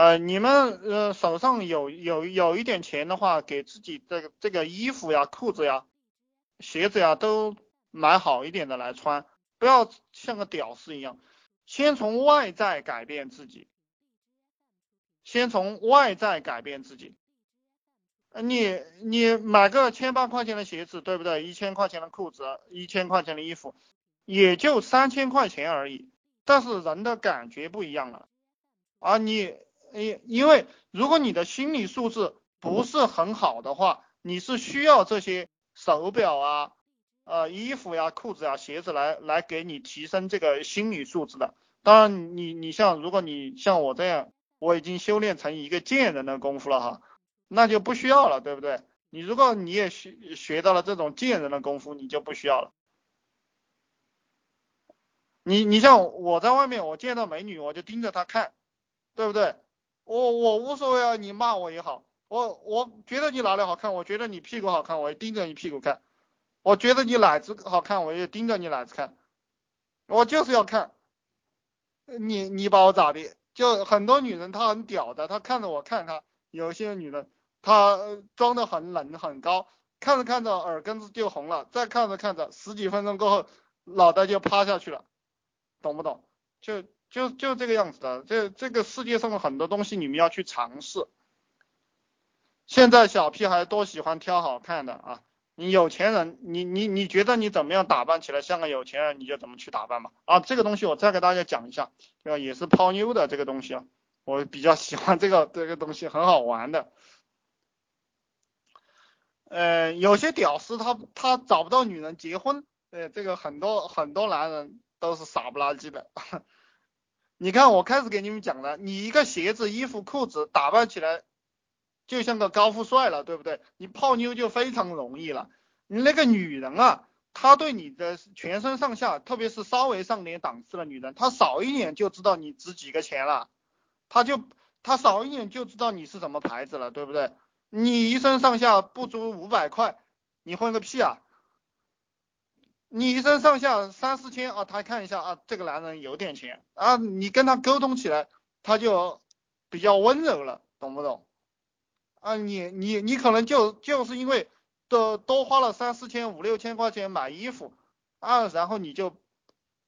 呃，你们呃手上有有有一点钱的话，给自己这个这个衣服呀、裤子呀、鞋子呀都买好一点的来穿，不要像个屌丝一样。先从外在改变自己，先从外在改变自己。你你买个千八块钱的鞋子，对不对？一千块钱的裤子，一千块钱的衣服，也就三千块钱而已。但是人的感觉不一样了，啊，你，因因为如果你的心理素质不是很好的话，你是需要这些手表啊，呃，衣服呀、裤子呀、鞋子来来给你提升这个心理素质的。当然，你你像如果你像我这样，我已经修炼成一个贱人的功夫了哈，那就不需要了，对不对？你如果你也学学到了这种贱人的功夫，你就不需要了。你你像我在外面，我见到美女我就盯着她看，对不对？我我无所谓啊，你骂我也好，我我觉得你哪里好看，我觉得你屁股好看，我也盯着你屁股看，我觉得你奶子好看，我也盯着你奶子看，我就是要看。你你把我咋的？就很多女人她很屌的，她看着我看她，有些女人她装的很冷很高，看着看着耳根子就红了，再看着看着十几分钟过后脑袋就趴下去了，懂不懂？就就就这个样子的，这这个世界上的很多东西你们要去尝试。现在小屁孩都喜欢挑好看的啊。你有钱人，你你你觉得你怎么样打扮起来像个有钱人，你就怎么去打扮吧。啊，这个东西我再给大家讲一下，对吧？也是泡妞的这个东西啊，我比较喜欢这个这个东西，很好玩的。呃，有些屌丝他他找不到女人结婚，呃，这个很多很多男人都是傻不拉几的。你看我开始给你们讲了，你一个鞋子、衣服、裤子打扮起来。就像个高富帅了，对不对？你泡妞就非常容易了。你那个女人啊，她对你的全身上下，特别是稍微上点档次的女人，她少一点就知道你值几个钱了，她就她少一点就知道你是什么牌子了，对不对？你一身上下不足五百块，你混个屁啊！你一身上下三四千啊，她看一下啊，这个男人有点钱啊，你跟他沟通起来，他就比较温柔了，懂不懂？啊，你你你可能就就是因为多多花了三四千五六千块钱买衣服啊，然后你就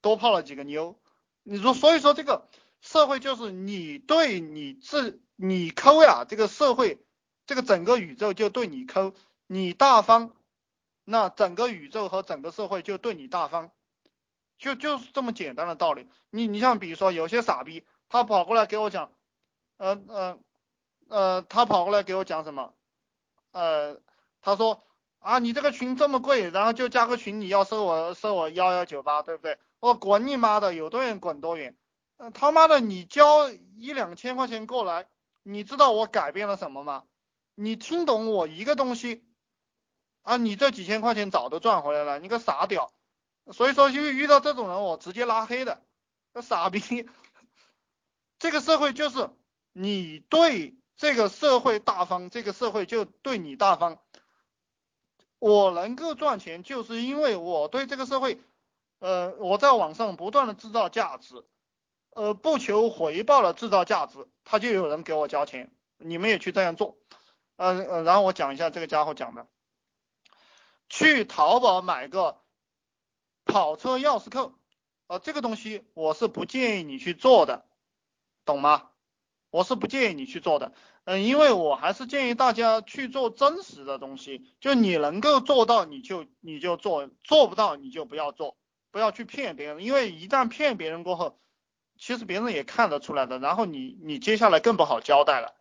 多泡了几个妞。你说，所以说这个社会就是你对你自你抠呀，这个社会这个整个宇宙就对你抠，你大方，那整个宇宙和整个社会就对你大方，就就是这么简单的道理。你你像比如说有些傻逼，他跑过来给我讲，呃呃。呃，他跑过来给我讲什么？呃，他说啊，你这个群这么贵，然后就加个群，你要收我收我幺幺九八，对不对？我滚你妈的，有多远滚多远。他妈的，你交一两千块钱过来，你知道我改变了什么吗？你听懂我一个东西啊？你这几千块钱早都赚回来了，你个傻屌。所以说，遇遇到这种人，我直接拉黑的。个傻逼，这个社会就是你对。这个社会大方，这个社会就对你大方。我能够赚钱，就是因为我对这个社会，呃，我在网上不断的制造价值，呃，不求回报的制造价值，他就有人给我交钱。你们也去这样做，呃呃，然后我讲一下这个家伙讲的，去淘宝买个跑车钥匙扣，呃，这个东西我是不建议你去做的，懂吗？我是不建议你去做的。嗯，因为我还是建议大家去做真实的东西，就你能够做到，你就你就做，做不到你就不要做，不要去骗别人，因为一旦骗别人过后，其实别人也看得出来的，然后你你接下来更不好交代了。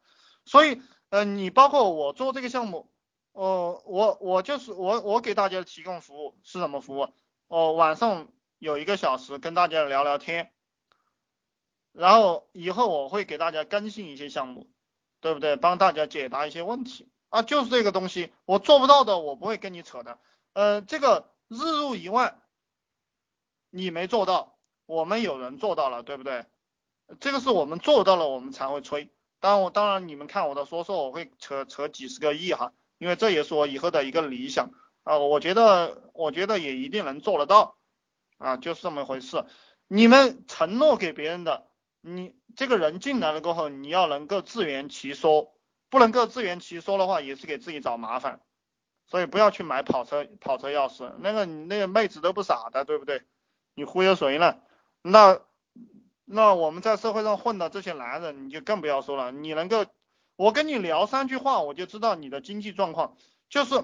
所以，嗯，你包括我做这个项目，哦，我我就是我我给大家提供服务是什么服务？哦，晚上有一个小时跟大家聊聊天，然后以后我会给大家更新一些项目。对不对？帮大家解答一些问题啊，就是这个东西，我做不到的，我不会跟你扯的。呃，这个日入一万，你没做到，我们有人做到了，对不对？这个是我们做到了，我们才会吹。当然，我当然你们看我的说说，我会扯扯几十个亿哈，因为这也是我以后的一个理想啊。我觉得，我觉得也一定能做得到啊，就是这么回事。你们承诺给别人的。你这个人进来了过后，你要能够自圆其说，不能够自圆其说的话，也是给自己找麻烦。所以不要去买跑车跑车钥匙，那个你那个妹子都不傻的，对不对？你忽悠谁呢？那那我们在社会上混的这些男人，你就更不要说了。你能够，我跟你聊三句话，我就知道你的经济状况。就是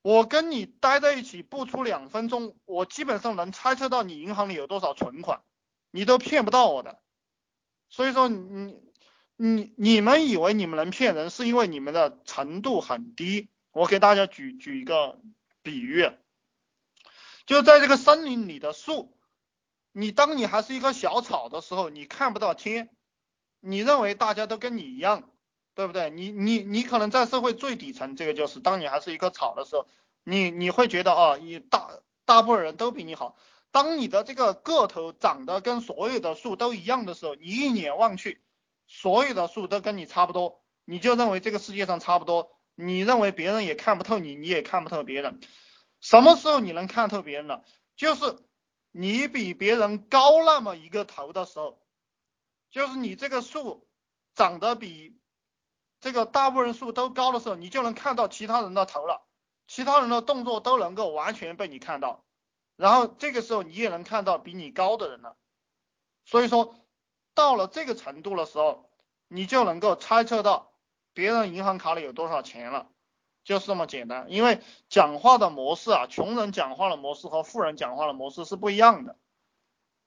我跟你待在一起不出两分钟，我基本上能猜测到你银行里有多少存款，你都骗不到我的。所以说你你你们以为你们能骗人，是因为你们的程度很低。我给大家举举一个比喻，就在这个森林里的树，你当你还是一棵小草的时候，你看不到天，你认为大家都跟你一样，对不对？你你你可能在社会最底层，这个就是当你还是一棵草的时候，你你会觉得啊，你大大部分人都比你好。当你的这个个头长得跟所有的树都一样的时候，你一眼望去，所有的树都跟你差不多，你就认为这个世界上差不多。你认为别人也看不透你，你也看不透别人。什么时候你能看透别人了？就是你比别人高那么一个头的时候，就是你这个树长得比这个大部分树都高的时候，你就能看到其他人的头了，其他人的动作都能够完全被你看到。然后这个时候你也能看到比你高的人了。所以说，到了这个程度的时候，你就能够猜测到。别人银行卡里有多少钱了，就是这么简单。因为讲话的模式啊，穷人讲话的模式和富人讲话的模式是不一样的。